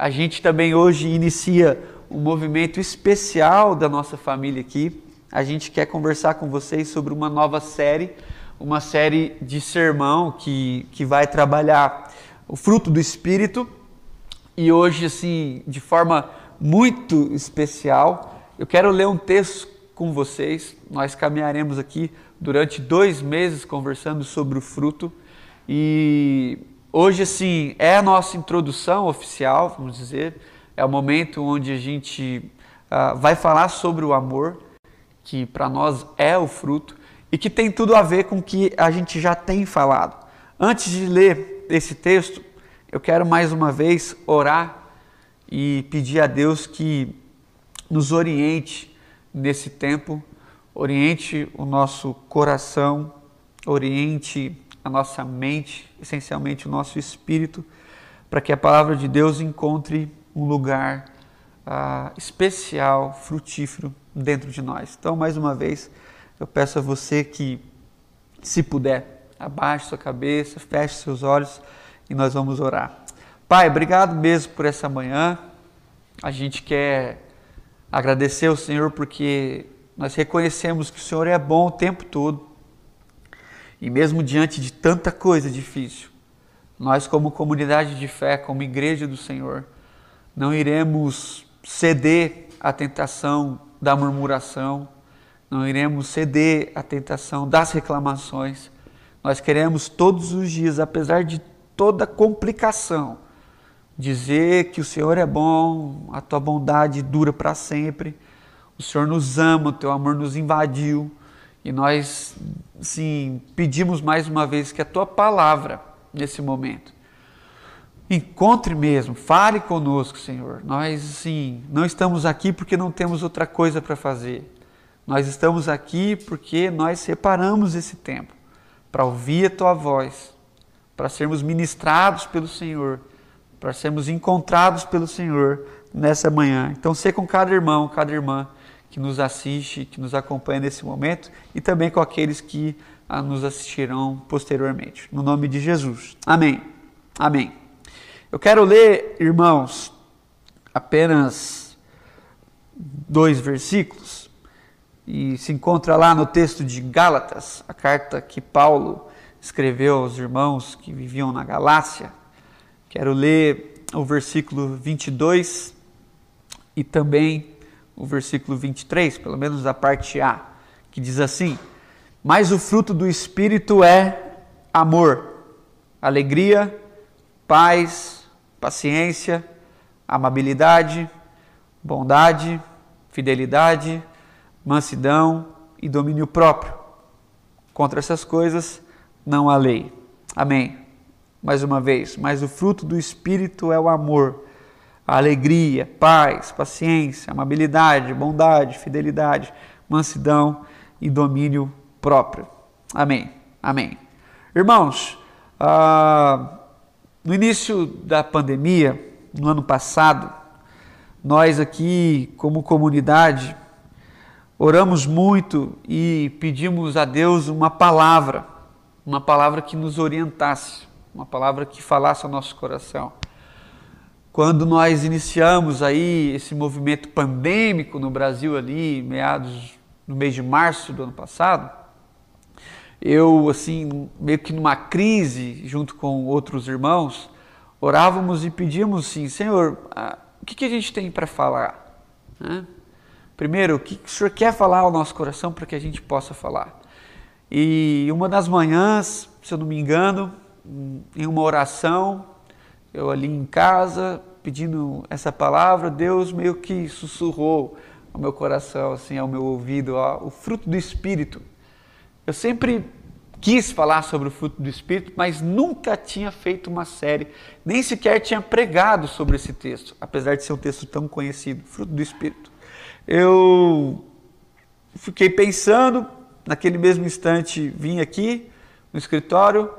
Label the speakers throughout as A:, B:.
A: A gente também hoje inicia um movimento especial da nossa família aqui. A gente quer conversar com vocês sobre uma nova série, uma série de sermão que, que vai trabalhar o fruto do Espírito. E hoje, assim, de forma muito especial, eu quero ler um texto com vocês. Nós caminharemos aqui durante dois meses conversando sobre o fruto. E hoje, assim, é a nossa introdução oficial, vamos dizer. É o momento onde a gente uh, vai falar sobre o amor, que para nós é o fruto e que tem tudo a ver com o que a gente já tem falado. Antes de ler esse texto, eu quero mais uma vez orar e pedir a Deus que nos oriente nesse tempo, oriente o nosso coração, oriente a nossa mente, essencialmente o nosso espírito, para que a palavra de Deus encontre um lugar ah, especial, frutífero dentro de nós. Então, mais uma vez, eu peço a você que, se puder, abaixe sua cabeça, feche seus olhos e nós vamos orar. Pai, obrigado mesmo por essa manhã. A gente quer agradecer ao Senhor porque nós reconhecemos que o Senhor é bom o tempo todo. E mesmo diante de tanta coisa difícil, nós, como comunidade de fé, como igreja do Senhor, não iremos ceder à tentação da murmuração, não iremos ceder à tentação das reclamações. Nós queremos todos os dias, apesar de toda complicação, dizer que o Senhor é bom, a tua bondade dura para sempre, o Senhor nos ama, o teu amor nos invadiu e nós, sim, pedimos mais uma vez que a tua palavra nesse momento encontre mesmo, fale conosco, Senhor. Nós, sim, não estamos aqui porque não temos outra coisa para fazer. Nós estamos aqui porque nós separamos esse tempo para ouvir a tua voz, para sermos ministrados pelo Senhor para sermos encontrados pelo Senhor nessa manhã. Então, ser com cada irmão, cada irmã que nos assiste, que nos acompanha nesse momento e também com aqueles que ah, nos assistirão posteriormente. No nome de Jesus. Amém. Amém. Eu quero ler, irmãos, apenas dois versículos e se encontra lá no texto de Gálatas, a carta que Paulo escreveu aos irmãos que viviam na Galácia. Quero ler o versículo 22 e também o versículo 23, pelo menos a parte A, que diz assim: Mas o fruto do Espírito é amor, alegria, paz, paciência, amabilidade, bondade, fidelidade, mansidão e domínio próprio. Contra essas coisas não há lei. Amém mais uma vez, mas o fruto do Espírito é o amor, alegria, paz, paciência, amabilidade, bondade, fidelidade, mansidão e domínio próprio. Amém. Amém. Irmãos, ah, no início da pandemia, no ano passado, nós aqui, como comunidade, oramos muito e pedimos a Deus uma palavra, uma palavra que nos orientasse uma palavra que falasse ao nosso coração. Quando nós iniciamos aí esse movimento pandêmico no Brasil ali, meados no mês de março do ano passado, eu assim, meio que numa crise, junto com outros irmãos, orávamos e pedíamos assim, Senhor, o que, que a gente tem para falar? Né? Primeiro, o que, que o Senhor quer falar ao nosso coração para que a gente possa falar? E uma das manhãs, se eu não me engano, em uma oração, eu ali em casa, pedindo essa palavra, Deus meio que sussurrou ao meu coração, assim, ao meu ouvido, ó, o fruto do Espírito. Eu sempre quis falar sobre o fruto do Espírito, mas nunca tinha feito uma série, nem sequer tinha pregado sobre esse texto, apesar de ser um texto tão conhecido, fruto do Espírito. Eu fiquei pensando, naquele mesmo instante vim aqui no escritório,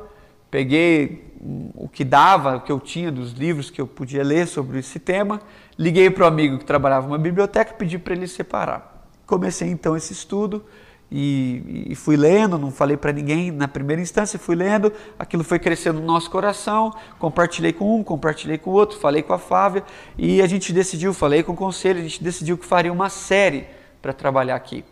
A: peguei o que dava, o que eu tinha dos livros que eu podia ler sobre esse tema, liguei para o amigo que trabalhava numa biblioteca pedi para ele separar. Comecei então esse estudo e, e fui lendo, não falei para ninguém na primeira instância, fui lendo, aquilo foi crescendo no nosso coração, compartilhei com um, compartilhei com o outro, falei com a Flávia e a gente decidiu, falei com o conselho, a gente decidiu que faria uma série para trabalhar aqui.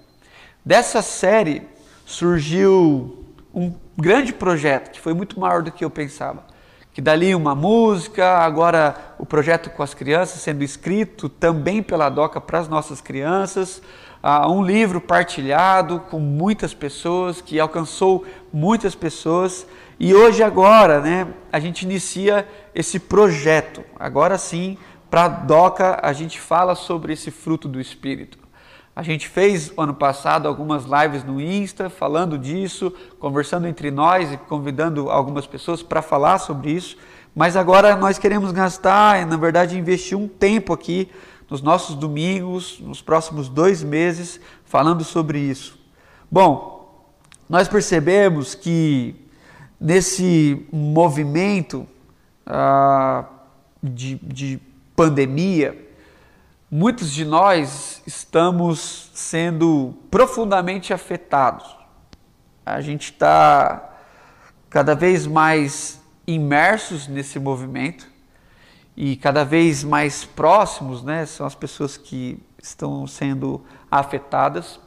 A: Dessa série surgiu um grande projeto que foi muito maior do que eu pensava. Que dali uma música, agora o projeto com as crianças sendo escrito também pela DOCA para as nossas crianças, uh, um livro partilhado com muitas pessoas, que alcançou muitas pessoas. E hoje, agora, né, a gente inicia esse projeto. Agora sim, para a DOCA, a gente fala sobre esse fruto do Espírito. A gente fez ano passado algumas lives no Insta falando disso, conversando entre nós e convidando algumas pessoas para falar sobre isso. Mas agora nós queremos gastar, na verdade, investir um tempo aqui nos nossos domingos, nos próximos dois meses, falando sobre isso. Bom, nós percebemos que nesse movimento ah, de, de pandemia, muitos de nós estamos sendo profundamente afetados. A gente está cada vez mais imersos nesse movimento e cada vez mais próximos, né? São as pessoas que estão sendo afetadas.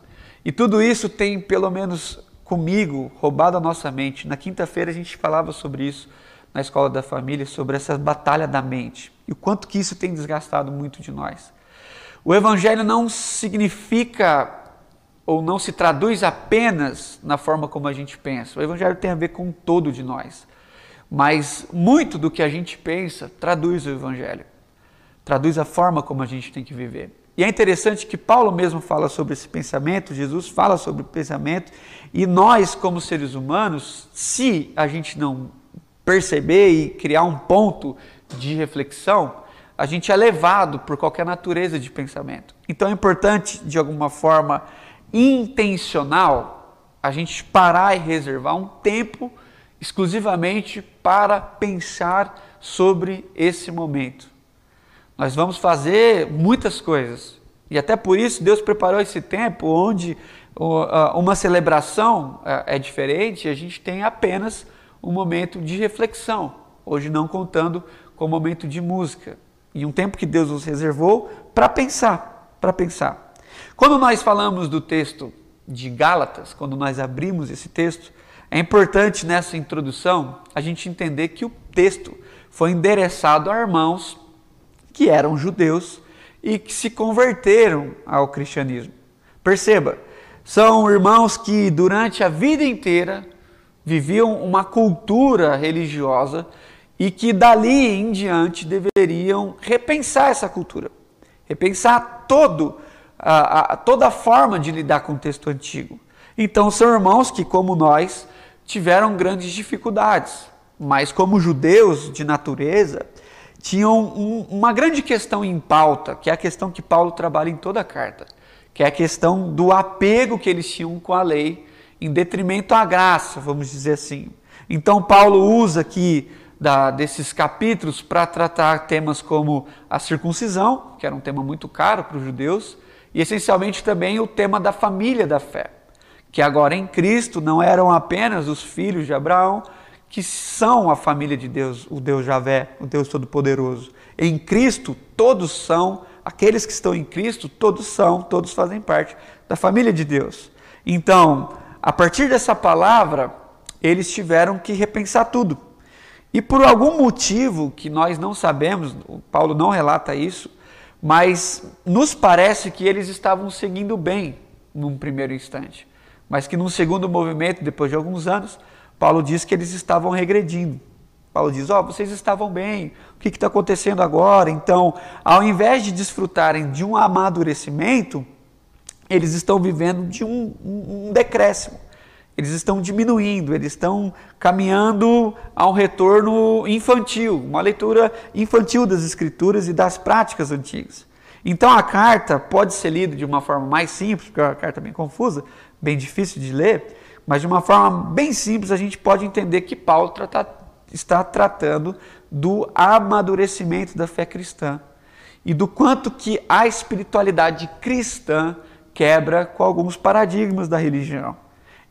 A: E tudo isso tem, pelo menos comigo, roubado a nossa mente. Na quinta-feira a gente falava sobre isso na escola da família, sobre essa batalha da mente e o quanto que isso tem desgastado muito de nós. O Evangelho não significa ou não se traduz apenas na forma como a gente pensa. O Evangelho tem a ver com todo de nós. Mas muito do que a gente pensa traduz o Evangelho, traduz a forma como a gente tem que viver. E é interessante que Paulo mesmo fala sobre esse pensamento, Jesus fala sobre o pensamento, e nós, como seres humanos, se a gente não perceber e criar um ponto de reflexão, a gente é levado por qualquer natureza de pensamento. Então é importante, de alguma forma intencional, a gente parar e reservar um tempo exclusivamente para pensar sobre esse momento. Nós vamos fazer muitas coisas e até por isso Deus preparou esse tempo onde uma celebração é, é diferente, a gente tem apenas um momento de reflexão, hoje não contando com o momento de música e um tempo que Deus nos reservou para pensar, para pensar. Quando nós falamos do texto de Gálatas, quando nós abrimos esse texto, é importante nessa introdução a gente entender que o texto foi endereçado a irmãos que eram judeus e que se converteram ao cristianismo. Perceba, são irmãos que durante a vida inteira viviam uma cultura religiosa e que dali em diante deveriam repensar essa cultura, repensar todo, a, a, toda a forma de lidar com o texto antigo. Então são irmãos que, como nós, tiveram grandes dificuldades, mas como judeus de natureza, tinham um, uma grande questão em pauta, que é a questão que Paulo trabalha em toda a carta, que é a questão do apego que eles tinham com a lei, em detrimento à graça, vamos dizer assim. Então Paulo usa aqui da, desses capítulos para tratar temas como a circuncisão, que era um tema muito caro para os judeus, e essencialmente também o tema da família da fé, que agora em Cristo não eram apenas os filhos de Abraão, que são a família de Deus, o Deus Javé, o Deus Todo-Poderoso. Em Cristo, todos são, aqueles que estão em Cristo, todos são, todos fazem parte da família de Deus. Então, a partir dessa palavra, eles tiveram que repensar tudo e por algum motivo que nós não sabemos, Paulo não relata isso, mas nos parece que eles estavam seguindo bem num primeiro instante, mas que num segundo movimento, depois de alguns anos, Paulo diz que eles estavam regredindo. Paulo diz: Ó, oh, vocês estavam bem, o que está acontecendo agora? Então, ao invés de desfrutarem de um amadurecimento, eles estão vivendo de um, um, um decréscimo eles estão diminuindo, eles estão caminhando a um retorno infantil, uma leitura infantil das escrituras e das práticas antigas. Então a carta pode ser lida de uma forma mais simples, porque é uma carta bem confusa, bem difícil de ler, mas de uma forma bem simples a gente pode entender que Paulo trata, está tratando do amadurecimento da fé cristã e do quanto que a espiritualidade cristã quebra com alguns paradigmas da religião.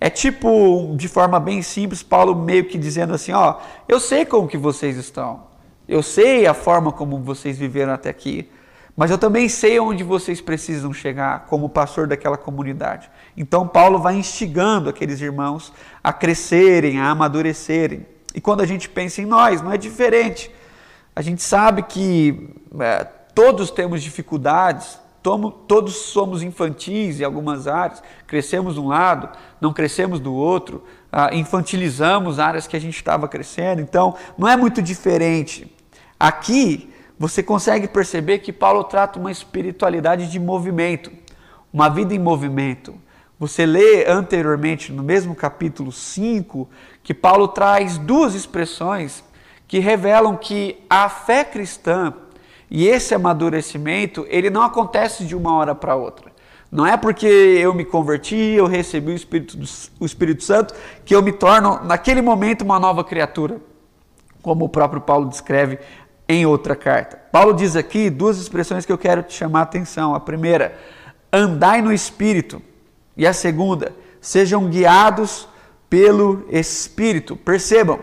A: É tipo, de forma bem simples, Paulo meio que dizendo assim, ó, eu sei como que vocês estão. Eu sei a forma como vocês viveram até aqui. Mas eu também sei onde vocês precisam chegar como pastor daquela comunidade. Então Paulo vai instigando aqueles irmãos a crescerem, a amadurecerem. E quando a gente pensa em nós, não é diferente. A gente sabe que é, todos temos dificuldades, tomo, todos somos infantis em algumas áreas, crescemos de um lado, não crescemos do outro, ah, infantilizamos áreas que a gente estava crescendo, então não é muito diferente. Aqui você consegue perceber que Paulo trata uma espiritualidade de movimento, uma vida em movimento. Você lê anteriormente, no mesmo capítulo 5, que Paulo traz duas expressões que revelam que a fé cristã e esse amadurecimento, ele não acontece de uma hora para outra. Não é porque eu me converti, eu recebi o Espírito, o Espírito Santo, que eu me torno, naquele momento, uma nova criatura, como o próprio Paulo descreve em outra carta. Paulo diz aqui duas expressões que eu quero te chamar a atenção. A primeira, andai no Espírito. E a segunda, sejam guiados pelo Espírito. Percebam,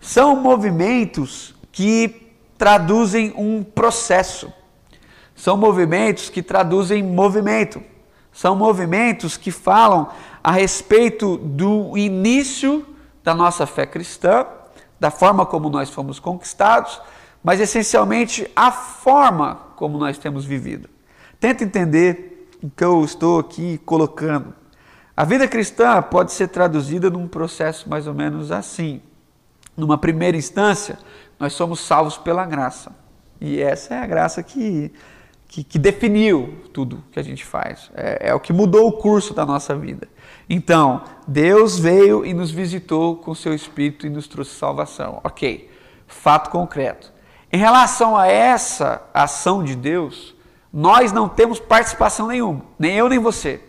A: são movimentos que traduzem um processo. São movimentos que traduzem movimento. São movimentos que falam a respeito do início da nossa fé cristã, da forma como nós fomos conquistados mas essencialmente a forma como nós temos vivido. Tenta entender o que eu estou aqui colocando. A vida cristã pode ser traduzida num processo mais ou menos assim. Numa primeira instância, nós somos salvos pela graça. E essa é a graça que, que, que definiu tudo que a gente faz. É, é o que mudou o curso da nossa vida. Então, Deus veio e nos visitou com seu Espírito e nos trouxe salvação. Ok, fato concreto. Em relação a essa ação de Deus, nós não temos participação nenhuma, nem eu nem você.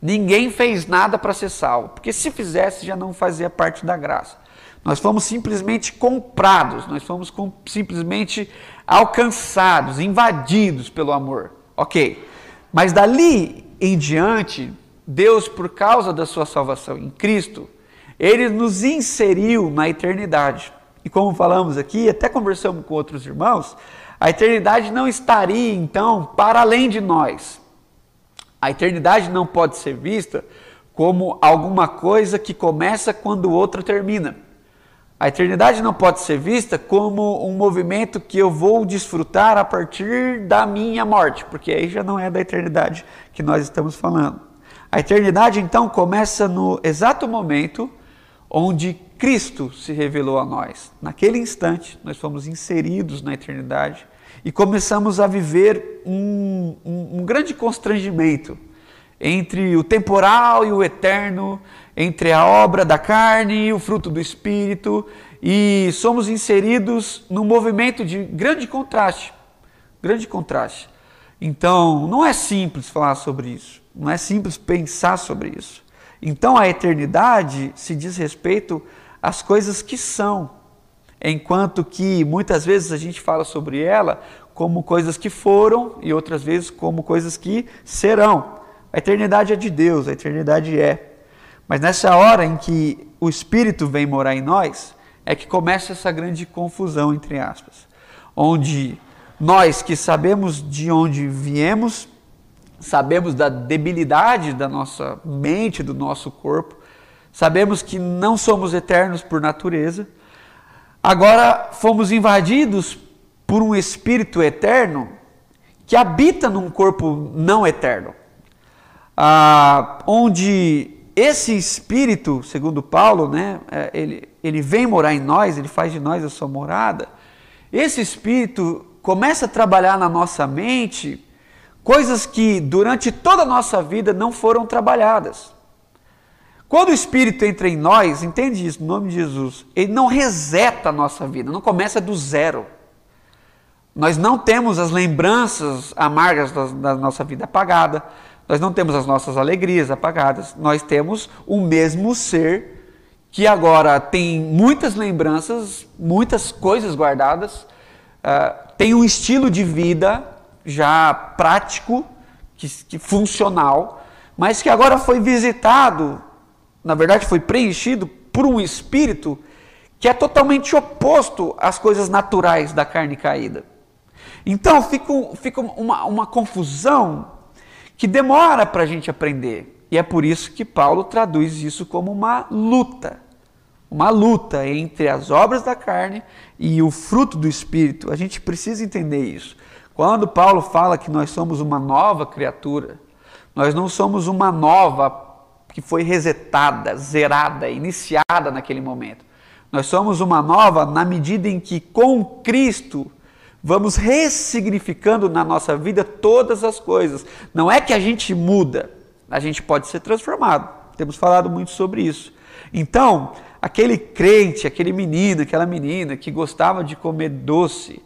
A: Ninguém fez nada para ser salvo, porque se fizesse já não fazia parte da graça. Nós fomos simplesmente comprados, nós fomos com, simplesmente alcançados, invadidos pelo amor. Ok, mas dali em diante, Deus, por causa da sua salvação em Cristo, ele nos inseriu na eternidade. E como falamos aqui, até conversamos com outros irmãos, a eternidade não estaria então para além de nós. A eternidade não pode ser vista como alguma coisa que começa quando outra termina. A eternidade não pode ser vista como um movimento que eu vou desfrutar a partir da minha morte, porque aí já não é da eternidade que nós estamos falando. A eternidade então começa no exato momento onde Cristo se revelou a nós. Naquele instante, nós fomos inseridos na eternidade e começamos a viver um, um, um grande constrangimento entre o temporal e o eterno, entre a obra da carne e o fruto do espírito, e somos inseridos num movimento de grande contraste. Grande contraste. Então, não é simples falar sobre isso, não é simples pensar sobre isso. Então, a eternidade se diz respeito as coisas que são, enquanto que muitas vezes a gente fala sobre ela como coisas que foram e outras vezes como coisas que serão. A eternidade é de Deus, a eternidade é. Mas nessa hora em que o Espírito vem morar em nós, é que começa essa grande confusão, entre aspas, onde nós que sabemos de onde viemos, sabemos da debilidade da nossa mente, do nosso corpo, Sabemos que não somos eternos por natureza. Agora fomos invadidos por um espírito eterno que habita num corpo não eterno. Ah, onde esse espírito, segundo Paulo, né, é, ele, ele vem morar em nós, ele faz de nós a sua morada. Esse espírito começa a trabalhar na nossa mente coisas que durante toda a nossa vida não foram trabalhadas. Quando o Espírito entra em nós, entende isso, no nome de Jesus, ele não reseta a nossa vida, não começa do zero. Nós não temos as lembranças amargas da, da nossa vida apagada, nós não temos as nossas alegrias apagadas, nós temos o mesmo ser que agora tem muitas lembranças, muitas coisas guardadas, uh, tem um estilo de vida já prático, que, que funcional, mas que agora foi visitado, na verdade foi preenchido por um espírito que é totalmente oposto às coisas naturais da carne caída. Então fica, fica uma, uma confusão que demora para a gente aprender. E é por isso que Paulo traduz isso como uma luta. Uma luta entre as obras da carne e o fruto do Espírito. A gente precisa entender isso. Quando Paulo fala que nós somos uma nova criatura, nós não somos uma nova que foi resetada, zerada, iniciada naquele momento. Nós somos uma nova na medida em que com Cristo vamos ressignificando na nossa vida todas as coisas. Não é que a gente muda, a gente pode ser transformado. Temos falado muito sobre isso. Então, aquele crente, aquele menino, aquela menina que gostava de comer doce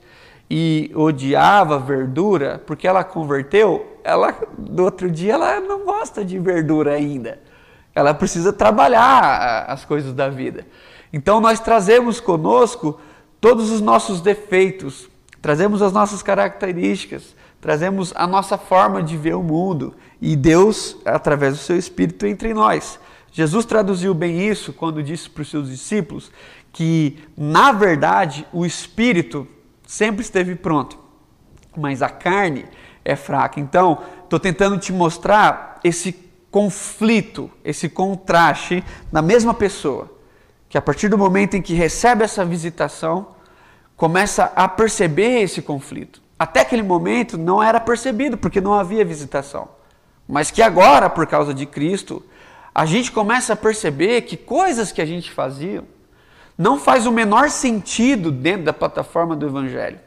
A: e odiava verdura, porque ela converteu, ela do outro dia ela não gosta de verdura ainda. Ela precisa trabalhar as coisas da vida. Então nós trazemos conosco todos os nossos defeitos, trazemos as nossas características, trazemos a nossa forma de ver o mundo e Deus, através do seu Espírito, entre nós. Jesus traduziu bem isso quando disse para os seus discípulos que, na verdade, o Espírito sempre esteve pronto, mas a carne é fraca. Então, estou tentando te mostrar esse conflito, esse contraste na mesma pessoa, que a partir do momento em que recebe essa visitação, começa a perceber esse conflito. Até aquele momento não era percebido, porque não havia visitação. Mas que agora, por causa de Cristo, a gente começa a perceber que coisas que a gente fazia não faz o menor sentido dentro da plataforma do Evangelho.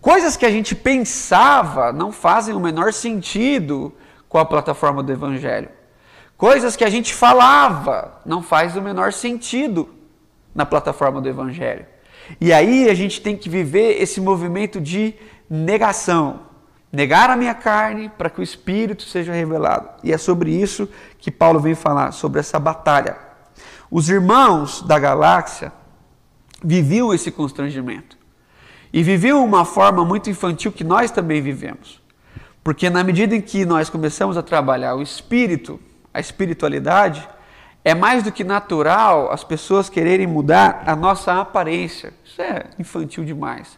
A: Coisas que a gente pensava não fazem o menor sentido com a plataforma do Evangelho. Coisas que a gente falava não faz o menor sentido na plataforma do Evangelho. E aí a gente tem que viver esse movimento de negação. Negar a minha carne para que o Espírito seja revelado. E é sobre isso que Paulo vem falar, sobre essa batalha. Os irmãos da galáxia viviam esse constrangimento. E viviam uma forma muito infantil que nós também vivemos. Porque na medida em que nós começamos a trabalhar o espírito, a espiritualidade, é mais do que natural as pessoas quererem mudar a nossa aparência. Isso é infantil demais.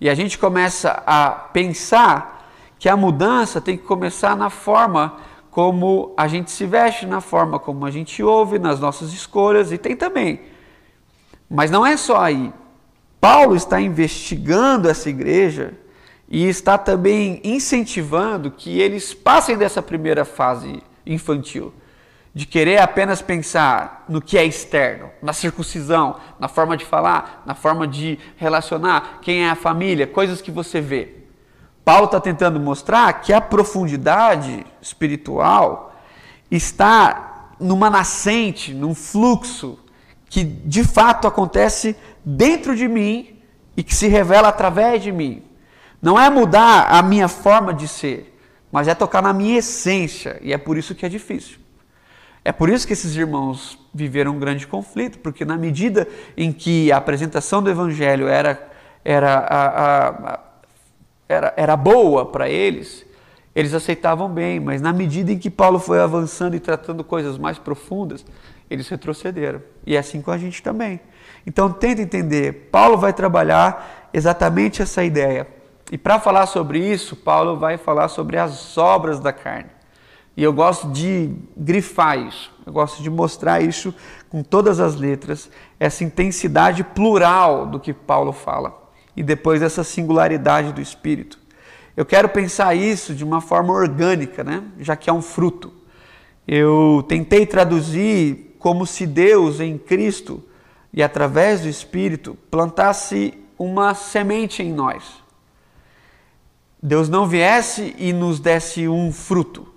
A: E a gente começa a pensar que a mudança tem que começar na forma como a gente se veste, na forma como a gente ouve, nas nossas escolhas, e tem também. Mas não é só aí. Paulo está investigando essa igreja e está também incentivando que eles passem dessa primeira fase infantil de querer apenas pensar no que é externo, na circuncisão, na forma de falar, na forma de relacionar, quem é a família, coisas que você vê. Paulo está tentando mostrar que a profundidade espiritual está numa nascente, num fluxo que de fato acontece dentro de mim e que se revela através de mim. Não é mudar a minha forma de ser, mas é tocar na minha essência, e é por isso que é difícil. É por isso que esses irmãos viveram um grande conflito, porque na medida em que a apresentação do evangelho era, era, a, a, era, era boa para eles, eles aceitavam bem, mas na medida em que Paulo foi avançando e tratando coisas mais profundas, eles retrocederam. E é assim com a gente também. Então tenta entender, Paulo vai trabalhar exatamente essa ideia. E para falar sobre isso, Paulo vai falar sobre as obras da carne. E eu gosto de grifar isso, eu gosto de mostrar isso com todas as letras, essa intensidade plural do que Paulo fala, e depois essa singularidade do Espírito. Eu quero pensar isso de uma forma orgânica, né? já que é um fruto. Eu tentei traduzir como se Deus em Cristo e através do Espírito plantasse uma semente em nós. Deus não viesse e nos desse um fruto,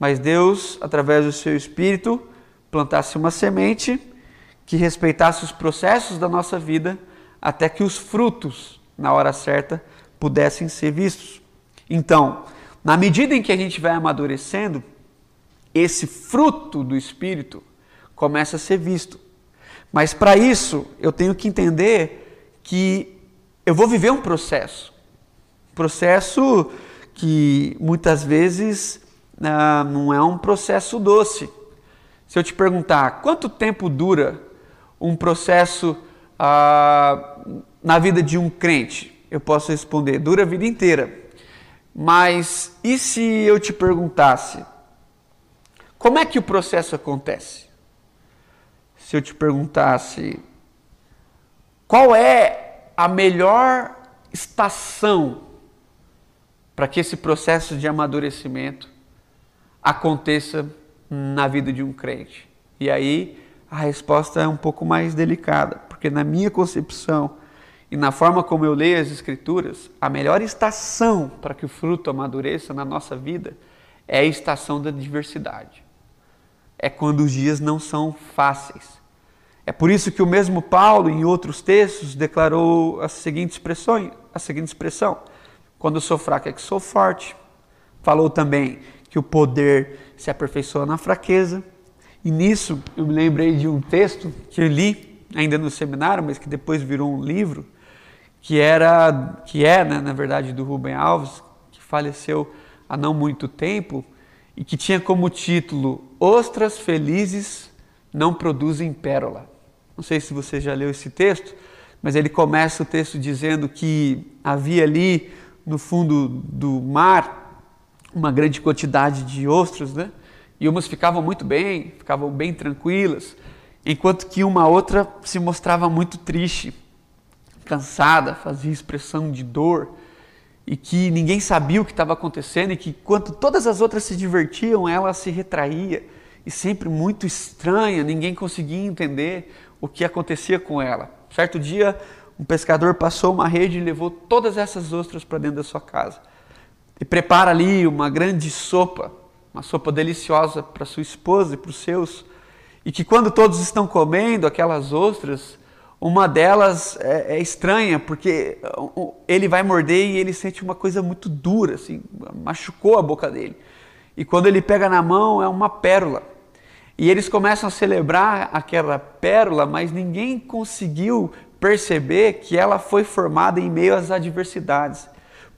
A: mas Deus, através do seu Espírito, plantasse uma semente que respeitasse os processos da nossa vida até que os frutos, na hora certa, pudessem ser vistos. Então, na medida em que a gente vai amadurecendo, esse fruto do Espírito começa a ser visto. Mas para isso, eu tenho que entender que eu vou viver um processo. Processo que muitas vezes ah, não é um processo doce. Se eu te perguntar quanto tempo dura um processo ah, na vida de um crente, eu posso responder: dura a vida inteira. Mas e se eu te perguntasse como é que o processo acontece? Se eu te perguntasse qual é a melhor estação para que esse processo de amadurecimento aconteça na vida de um crente? E aí a resposta é um pouco mais delicada, porque na minha concepção e na forma como eu leio as Escrituras, a melhor estação para que o fruto amadureça na nossa vida é a estação da diversidade. É quando os dias não são fáceis. É por isso que o mesmo Paulo, em outros textos, declarou a seguinte expressão: a seguinte expressão quando eu sou fraco é que sou forte. Falou também que o poder se aperfeiçoa na fraqueza. E nisso eu me lembrei de um texto que eu li ainda no seminário, mas que depois virou um livro, que era que é, né, na verdade, do Rubem Alves, que faleceu há não muito tempo e que tinha como título Ostras felizes não produzem pérola. Não sei se você já leu esse texto, mas ele começa o texto dizendo que havia ali no fundo do mar uma grande quantidade de ostras, né? E umas ficavam muito bem, ficavam bem tranquilas, enquanto que uma outra se mostrava muito triste, cansada, fazia expressão de dor, e que ninguém sabia o que estava acontecendo, e que enquanto todas as outras se divertiam, ela se retraía, e sempre muito estranha, ninguém conseguia entender o que acontecia com ela. Certo dia, um pescador passou uma rede e levou todas essas ostras para dentro da sua casa. E prepara ali uma grande sopa, uma sopa deliciosa para sua esposa e para os seus. E que quando todos estão comendo aquelas ostras, uma delas é, é, estranha, porque ele vai morder e ele sente uma coisa muito dura, assim, machucou a boca dele. E quando ele pega na mão, é uma pérola. E eles começam a celebrar aquela pérola, mas ninguém conseguiu perceber que ela foi formada em meio às adversidades.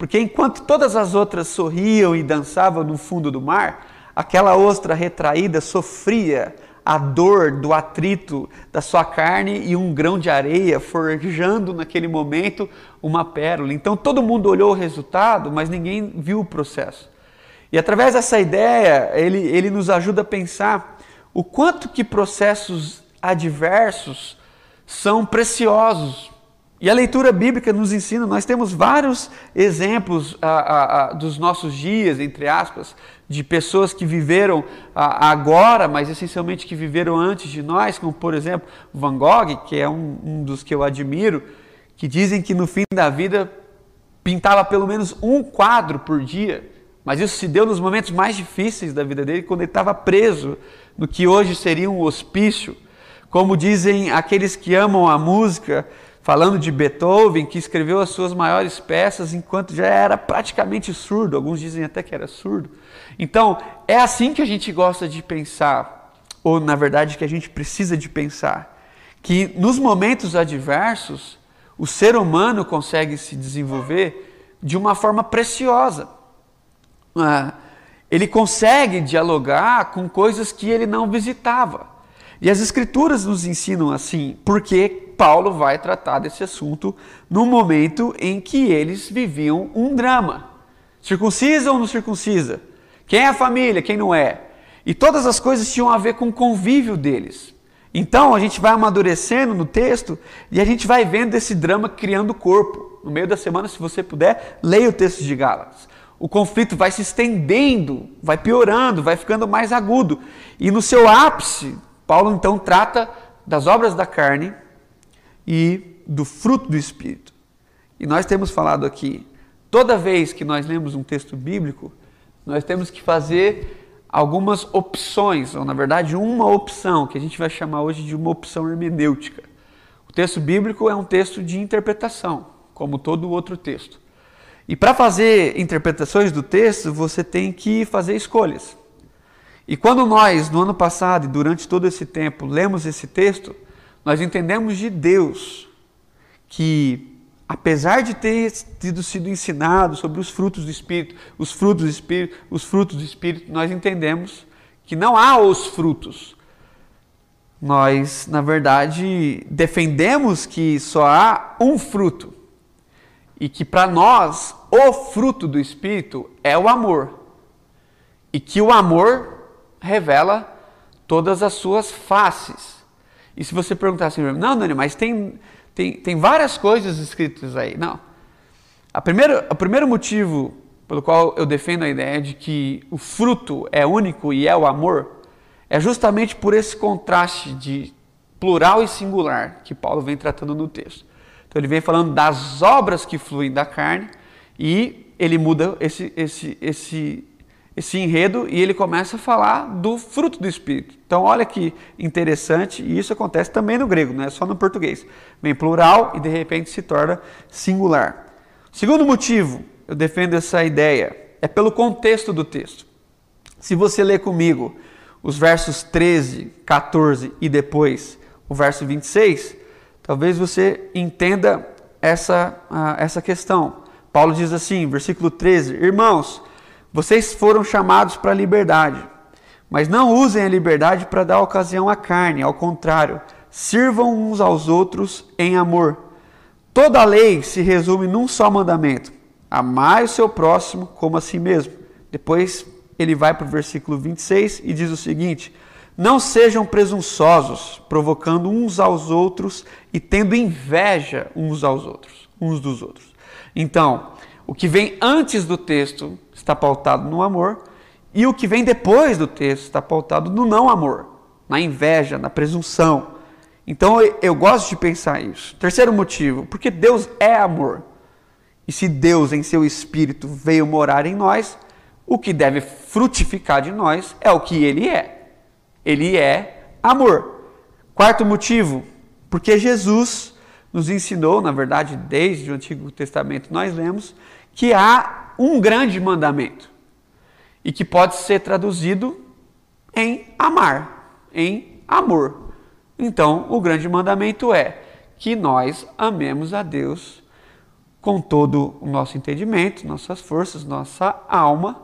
A: Porque enquanto todas as outras sorriam e dançavam no fundo do mar, aquela ostra retraída sofria a dor do atrito da sua carne e um grão de areia, forjando naquele momento uma pérola. Então todo mundo olhou o resultado, mas ninguém viu o processo. E através dessa ideia, ele, ele nos ajuda a pensar o quanto que processos adversos são preciosos. E a leitura bíblica nos ensina, nós temos vários exemplos ah, ah, ah, dos nossos dias, entre aspas, de pessoas que viveram agora, mas essencialmente que viveram antes de nós, como por exemplo Van Gogh, que é um, um dos que eu admiro, que dizem que no fim da vida pintava pelo menos um quadro por dia, mas isso se deu nos momentos mais difíceis da vida dele, quando ele estava preso no que hoje seria um hospício. Como dizem aqueles que amam a música, falando de Beethoven, que escreveu as suas maiores peças enquanto já era praticamente surdo, alguns dizem até que era surdo. Então, é assim que a gente gosta de pensar, ou na verdade que a gente precisa de pensar, que nos momentos adversos, o ser humano consegue se desenvolver de uma forma preciosa. Ah, ele consegue dialogar com coisas que ele não visitava. E as Escrituras nos ensinam assim, porque Paulo vai tratar desse assunto no momento em que eles viviam um drama. Circuncisa ou não circuncisa? Quem é a família, quem não é? E todas as coisas tinham a ver com o convívio deles. Então a gente vai amadurecendo no texto e a gente vai vendo esse drama criando corpo. No meio da semana, se você puder, leia o texto de Gálatas. O conflito vai se estendendo, vai piorando, vai ficando mais agudo. E no seu ápice, Paulo então trata das obras da carne e do fruto do Espírito. E nós temos falado aqui, toda vez que nós lemos um texto bíblico, nós temos que fazer algumas opções, ou na verdade uma opção, que a gente vai chamar hoje de uma opção hermenêutica. O texto bíblico é um texto de interpretação, como todo outro texto. E para fazer interpretações do texto, você tem que fazer escolhas. E quando nós, no ano passado e durante todo esse tempo, lemos esse texto, nós entendemos de Deus que apesar de ter tido sido ensinado sobre os frutos do Espírito, os frutos do Espírito, os frutos do Espírito, nós entendemos que não há os frutos. Nós, na verdade, defendemos que só há um fruto e que para nós o fruto do Espírito é o amor e que o amor revela todas as suas faces. E se você perguntar assim, não, Dani, mas tem, tem, tem várias coisas escritas aí. Não. A primeira, o primeiro motivo pelo qual eu defendo a ideia de que o fruto é único e é o amor é justamente por esse contraste de plural e singular que Paulo vem tratando no texto. Então ele vem falando das obras que fluem da carne e ele muda esse, esse, esse, esse enredo e ele começa a falar do fruto do Espírito. Então, olha que interessante, e isso acontece também no grego, não é só no português. Vem plural e de repente se torna singular. Segundo motivo, eu defendo essa ideia, é pelo contexto do texto. Se você ler comigo os versos 13, 14 e depois o verso 26, talvez você entenda essa, uh, essa questão. Paulo diz assim, versículo 13: Irmãos, vocês foram chamados para a liberdade, mas não usem a liberdade para dar ocasião à carne, ao contrário, sirvam uns aos outros em amor. Toda a lei se resume num só mandamento: amai o seu próximo como a si mesmo. Depois ele vai para o versículo 26 e diz o seguinte: Não sejam presunçosos, provocando uns aos outros e tendo inveja uns aos outros, uns dos outros. Então, o que vem antes do texto está pautado no amor, e o que vem depois do texto está pautado no não amor, na inveja, na presunção. Então eu, gosto de pensar isso. Terceiro motivo, porque Deus é amor. E se Deus, em seu espírito, veio morar em nós, o que deve frutificar de nós é o que ele é. Ele é amor. Quarto motivo, porque Jesus nos ensinou, na verdade, desde o Antigo Testamento nós lemos, que há um grande mandamento e que pode ser traduzido em amar, em amor. Então, o grande mandamento é que nós amemos a Deus com todo o nosso entendimento, nossas forças, nossa alma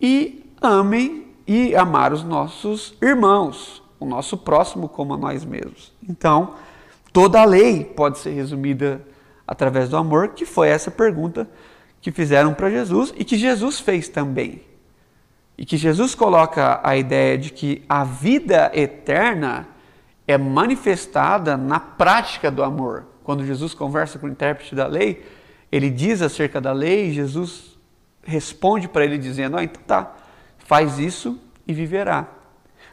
A: e amem e amar os nossos irmãos, o nosso próximo como a nós mesmos. Então, toda a lei pode ser resumida através do amor, que foi essa pergunta que fizeram para Jesus e que Jesus fez também. E que Jesus coloca a ideia de que a vida eterna é manifestada na prática do amor. Quando Jesus conversa com o intérprete da lei, ele diz acerca da lei, Jesus responde para ele dizendo: ah, então tá, faz isso e viverá.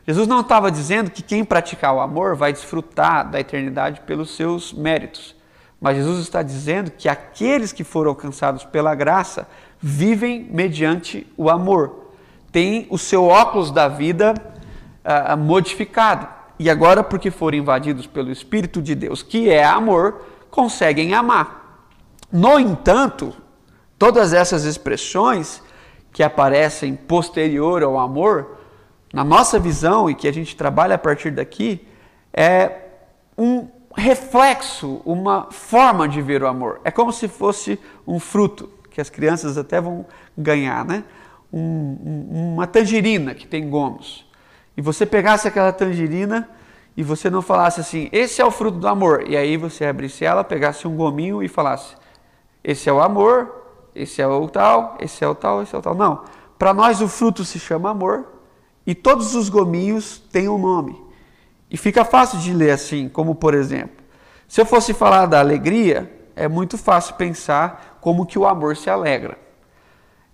A: Jesus não estava dizendo que quem praticar o amor vai desfrutar da eternidade pelos seus méritos. Mas Jesus está dizendo que aqueles que foram alcançados pela graça vivem mediante o amor, têm o seu óculos da vida uh, modificado. E agora, porque foram invadidos pelo Espírito de Deus, que é amor, conseguem amar. No entanto, todas essas expressões que aparecem posterior ao amor, na nossa visão e que a gente trabalha a partir daqui, é um reflexo, uma forma de ver o amor. É como se fosse um fruto que as crianças até vão ganhar, né? Um, um, uma tangerina que tem gomos. E você pegasse aquela tangerina e você não falasse assim, esse é o fruto do amor. E aí você abrisse ela, pegasse um gominho e falasse, esse é o amor, esse é o tal, esse é o tal, esse é o tal. Não. Para nós o fruto se chama amor e todos os gominhos têm um nome. E fica fácil de ler assim, como por exemplo, se eu fosse falar da alegria, é muito fácil pensar como que o amor se alegra.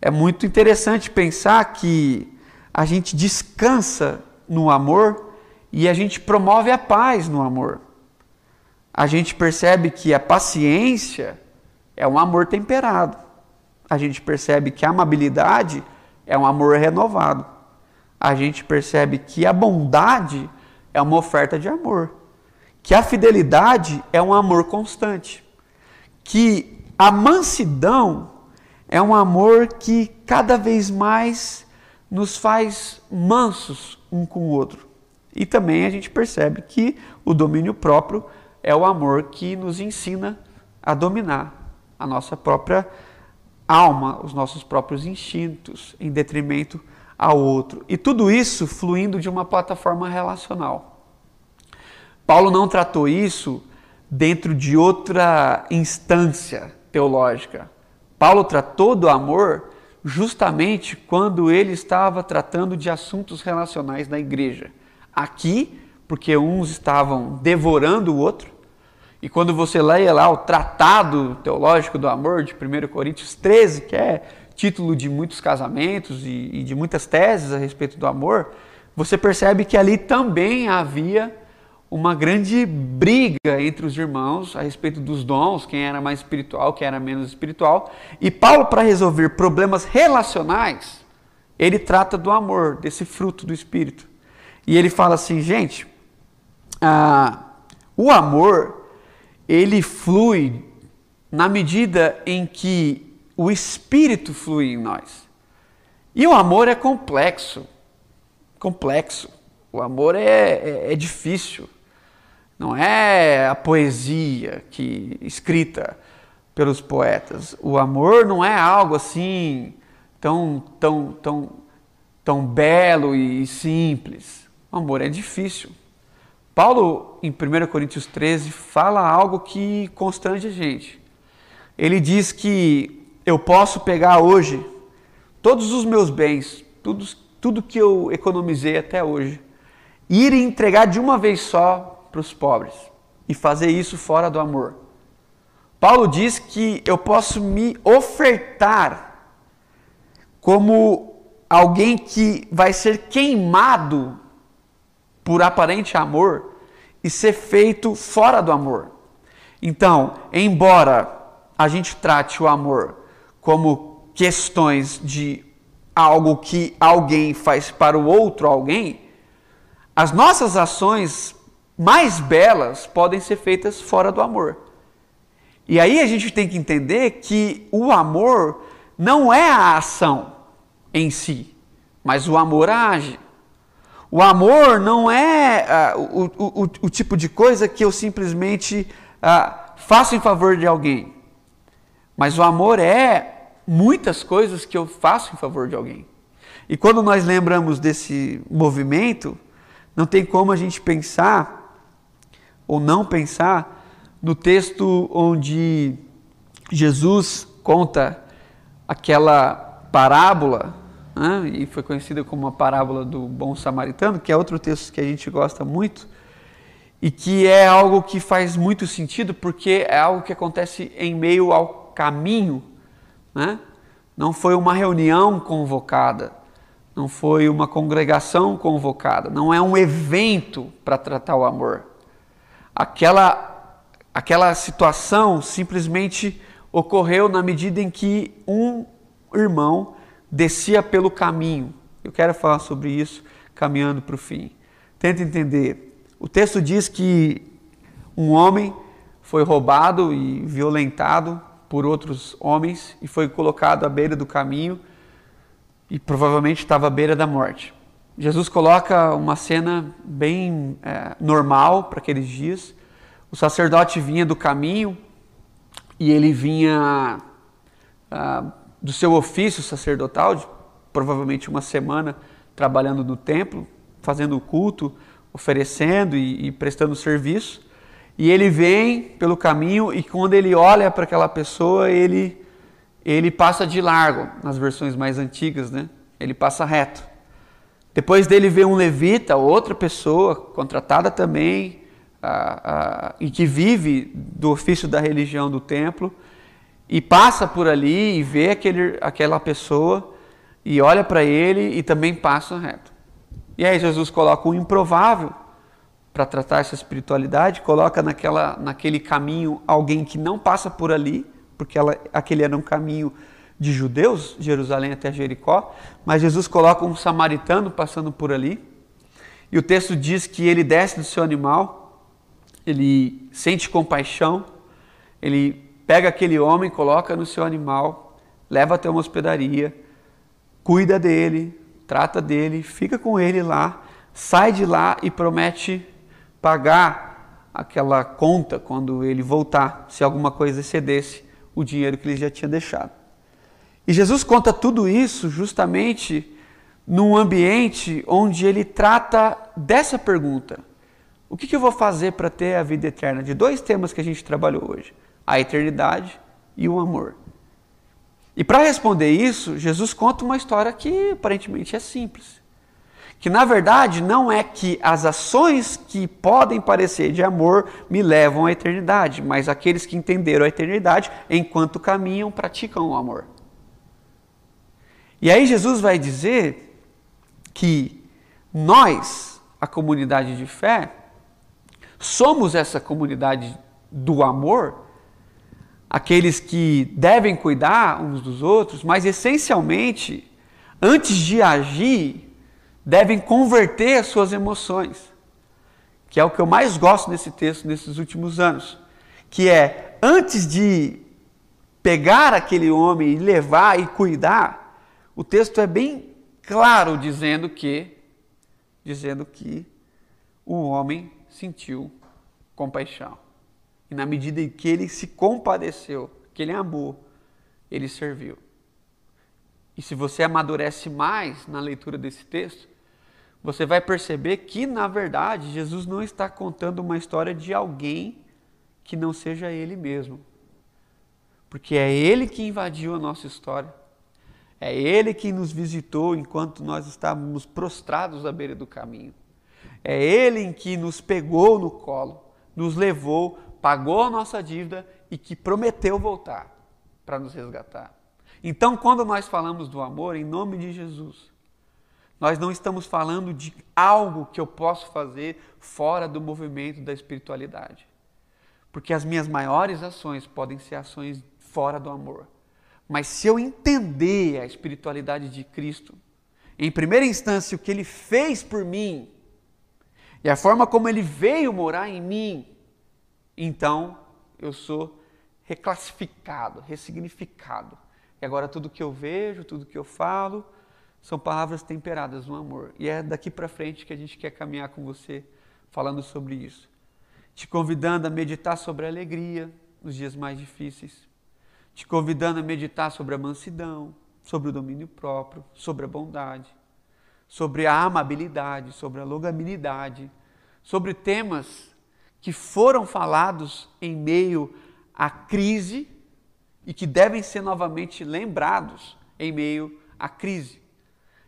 A: É muito interessante pensar que a gente descansa no amor e a gente promove a paz no amor. A gente percebe que a paciência é um amor temperado. A gente percebe que a amabilidade é um amor renovado. A gente percebe que a bondade é uma oferta de amor. Que a fidelidade é um amor constante. Que a mansidão é um amor que cada vez mais nos faz mansos um com o outro. E também a gente percebe que o domínio próprio é o amor que nos ensina a dominar a nossa própria alma, os nossos próprios instintos, em detrimento ao outro. E tudo isso fluindo de uma plataforma relacional. Paulo não tratou isso dentro de outra instância teológica. Paulo tratou do amor justamente quando ele estava tratando de assuntos relacionais na igreja. Aqui, porque uns estavam devorando o outro, e quando você leia lá o Tratado Teológico do Amor, de 1 Coríntios 13, que é título de muitos casamentos e, e de muitas teses a respeito do amor, você percebe que ali também havia uma grande briga entre os irmãos a respeito dos dons, quem era mais espiritual, quem era menos espiritual. E Paulo, para resolver problemas relacionais, ele trata do amor, desse fruto do Espírito. E ele fala assim, gente, ah, o amor ele flui na medida em que o Espírito flui em nós. E o amor é complexo, complexo. O amor é, é, é difícil. Não é a poesia que escrita pelos poetas. O amor não é algo assim tão tão tão tão belo e simples. O amor é difícil. Paulo, em 1 Coríntios 13, fala algo que constrange a gente. Ele diz que eu posso pegar hoje todos os meus bens, tudo, tudo que eu economizei até hoje, ir e entregar de uma vez só para os pobres e fazer isso fora do amor. Paulo diz que eu posso me ofertar como alguém que vai ser queimado por aparente amor e ser feito fora do amor. Então, embora a gente trate o amor como questões de algo que alguém faz para o outro alguém, as nossas ações mais belas podem ser feitas fora do amor. E aí a gente tem que entender que o amor não é a ação em si, mas o amor age. O amor não é uh, o, o, o, tipo de coisa que eu simplesmente uh, faço em favor de alguém. Mas o amor é muitas coisas que eu faço em favor de alguém. E quando nós lembramos desse movimento, não tem como a gente pensar ou não pensar no texto onde Jesus conta aquela parábola né? e foi conhecida como a parábola do bom samaritano, que é outro texto que a gente gosta muito e que é algo que faz muito sentido porque é algo que acontece em meio ao caminho, né? Não foi uma reunião convocada, não foi uma congregação convocada, não é um evento para tratar o amor. Aquela aquela situação simplesmente ocorreu na medida em que um irmão descia pelo caminho. Eu quero falar sobre isso caminhando para o fim. Tenta entender. O texto diz que um homem foi roubado e violentado por outros homens e foi colocado à beira do caminho e provavelmente estava à beira da morte. Jesus coloca uma cena bem é, normal para aqueles dias. O sacerdote vinha do caminho e ele vinha ah, do seu ofício sacerdotal, de provavelmente uma semana trabalhando no templo, fazendo o culto, oferecendo e, e prestando serviço. E ele vem pelo caminho e quando ele olha para aquela pessoa, ele, ele passa de largo, nas versões mais antigas, né? Ele passa reto. Depois dele vê um levita, outra pessoa, contratada também, e que vive do ofício da religião do templo, e passa por ali e vê aquele, aquela pessoa e olha para ele e também passa reto. E aí Jesus coloca o improvável para tratar essa espiritualidade, coloca naquela, naquele caminho alguém que não passa por ali, porque ela, aquele era um caminho de judeus, Jerusalém até Jericó, mas Jesus coloca um samaritano passando por ali, e o texto diz que ele desce do seu animal, ele sente compaixão, ele pega aquele homem, coloca no seu animal, leva até uma hospedaria, cuida dele, trata dele, fica com ele lá, sai de lá e promete pagar aquela conta quando ele voltar, se alguma coisa excedesse o dinheiro que ele já tinha deixado. E Jesus conta tudo isso justamente num ambiente onde ele trata dessa pergunta: o que, eu vou fazer para ter a vida eterna? De dois temas que a gente trabalhou hoje: a eternidade e o amor. E para responder isso, Jesus conta uma história que aparentemente é simples. Que na verdade não é que as ações que podem parecer de amor me levam à eternidade, mas aqueles que entenderam a eternidade, enquanto caminham, praticam o amor. E aí Jesus vai dizer que nós, a comunidade de fé, somos essa comunidade do amor, aqueles que devem cuidar uns dos outros, mas essencialmente, antes de agir, devem converter as suas emoções, que é o que eu mais gosto nesse texto nesses últimos anos, que é antes de pegar aquele homem e levar e cuidar, o texto é bem claro dizendo que dizendo que o homem sentiu compaixão. E na medida em que ele se compadeceu, que ele amou, ele serviu. E se você amadurece mais na leitura desse texto, você vai perceber que, na verdade, Jesus não está contando uma história de alguém que não seja ele mesmo. Porque é ele que invadiu a nossa história. É ele que nos visitou enquanto nós estávamos prostrados à beira do caminho. É ele em que nos pegou no colo, nos levou pagou a nossa dívida e que prometeu voltar para nos resgatar. Então, quando nós falamos do amor em nome de Jesus, nós não estamos falando de algo que eu posso fazer fora do movimento da espiritualidade. Porque as minhas maiores ações podem ser ações fora do amor. Mas se eu entender a espiritualidade de Cristo, em primeira instância, o que ele fez por mim e a forma como ele veio morar em mim, então eu sou reclassificado, ressignificado. E agora tudo que eu vejo, tudo que eu falo, são palavras temperadas no amor. E é daqui para frente que a gente quer caminhar com você falando sobre isso. Te convidando a meditar sobre a alegria nos dias mais difíceis. Te convidando a meditar sobre a mansidão, sobre o domínio próprio, sobre a bondade, sobre a amabilidade, sobre a longanimidade, sobre temas que foram falados em meio à crise e que devem ser novamente lembrados em meio à crise.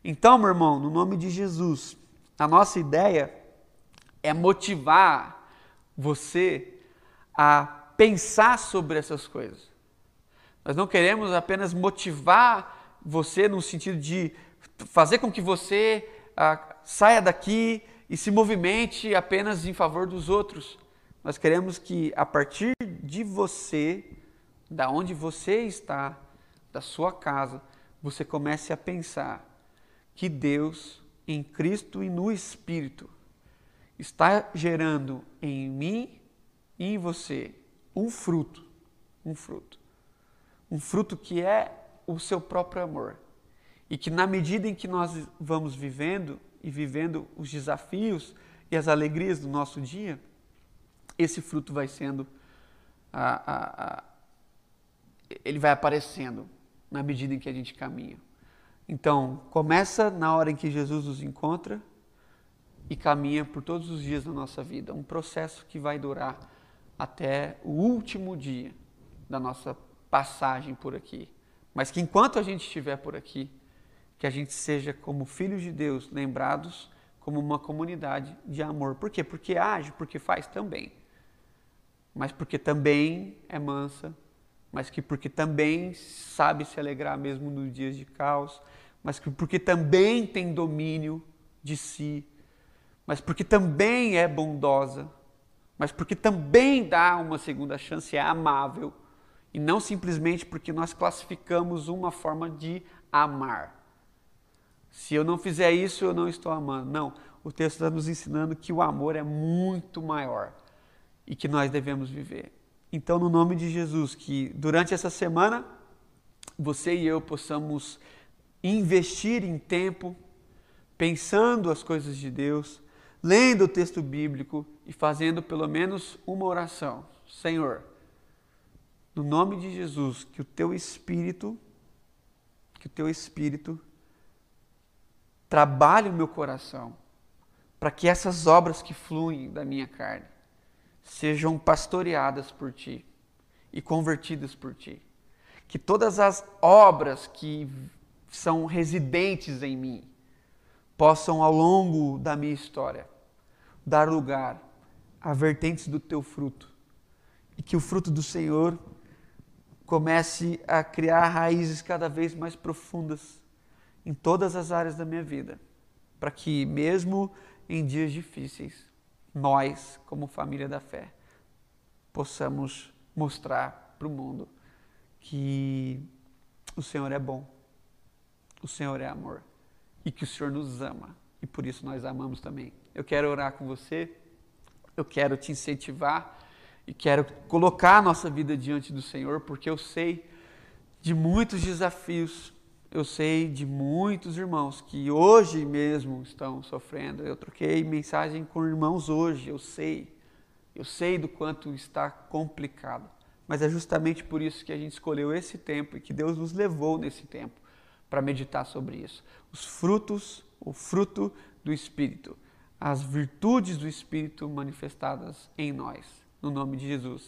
A: Então, meu irmão, no nome de Jesus, a nossa ideia é motivar você a pensar sobre essas coisas. Nós não queremos apenas motivar você no sentido de fazer com que você ah, saia daqui e se movimente apenas em favor dos outros. Nós queremos que a partir de você, da onde você está, da sua casa, você comece a pensar que Deus, em Cristo e no Espírito, está gerando em mim e em você um fruto, um fruto. Um fruto que é o seu próprio amor. E que na medida em que nós vamos vivendo e vivendo os desafios e as alegrias do nosso dia, esse fruto vai sendo, a, a, a, ele vai aparecendo na medida em que a gente caminha. Então, começa na hora em que Jesus nos encontra e caminha por todos os dias da nossa vida. Um processo que vai durar até o último dia da nossa passagem por aqui. Mas que enquanto a gente estiver por aqui, que a gente seja como filhos de Deus, lembrados como uma comunidade de amor. Por quê? Porque age, porque faz também mas porque também é mansa, mas que porque também sabe se alegrar mesmo nos dias de caos, mas que porque também tem domínio de si, mas porque também é bondosa, mas porque também dá uma segunda chance, é amável, e não simplesmente porque nós classificamos uma forma de amar. Se eu não fizer isso, eu não estou amando. Não, o texto está nos ensinando que o amor é muito maior e que nós devemos viver. Então, no nome de Jesus, que durante essa semana você e eu possamos investir em tempo pensando as coisas de Deus, lendo o texto bíblico e fazendo pelo menos uma oração. Senhor, no nome de Jesus, que o teu espírito, que o teu espírito trabalhe o meu coração, para que essas obras que fluem da minha carne sejam pastoreadas por ti e convertidas por ti. Que todas as obras que são residentes em mim possam, ao longo da minha história, dar lugar a vertentes do teu fruto e que o fruto do Senhor comece a criar raízes cada vez mais profundas em todas as áreas da minha vida, para que mesmo em dias difíceis, nós, como família da fé, possamos mostrar para o mundo que o Senhor é bom, o Senhor é amor e que o Senhor nos ama e por isso nós amamos também. Eu quero orar com você, eu quero te incentivar e quero colocar a nossa vida diante do Senhor, porque eu sei de muitos desafios, eu sei de muitos irmãos que hoje mesmo estão sofrendo. Eu troquei mensagem com irmãos hoje, eu sei, eu sei do quanto está complicado. Mas é justamente por isso que a gente escolheu esse tempo e que Deus nos levou nesse tempo para meditar sobre isso. Os frutos, o fruto do Espírito, as virtudes do Espírito manifestadas em nós. No nome de Jesus.